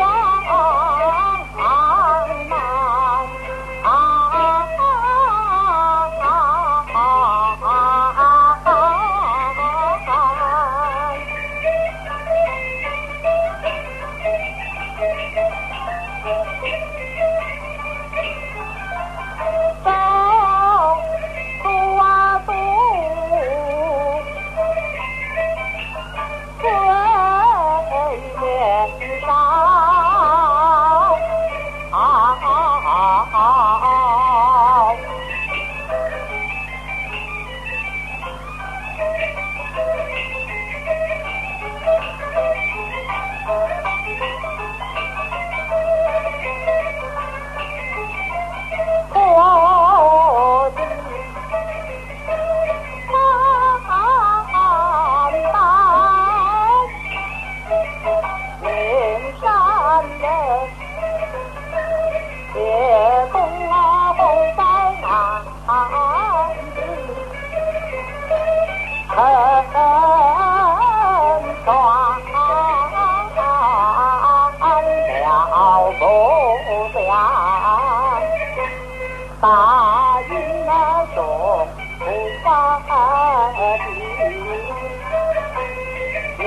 are. 好坐下大音儿作不花马鞭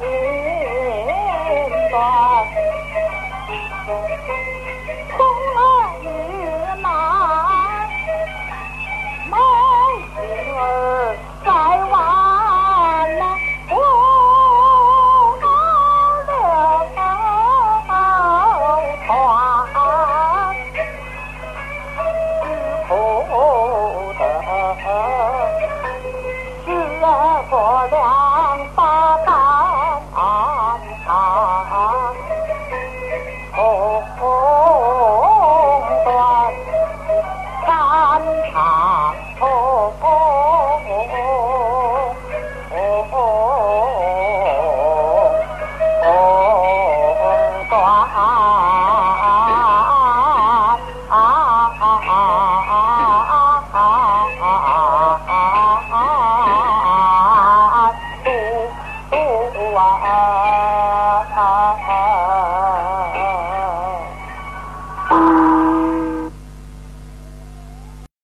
迎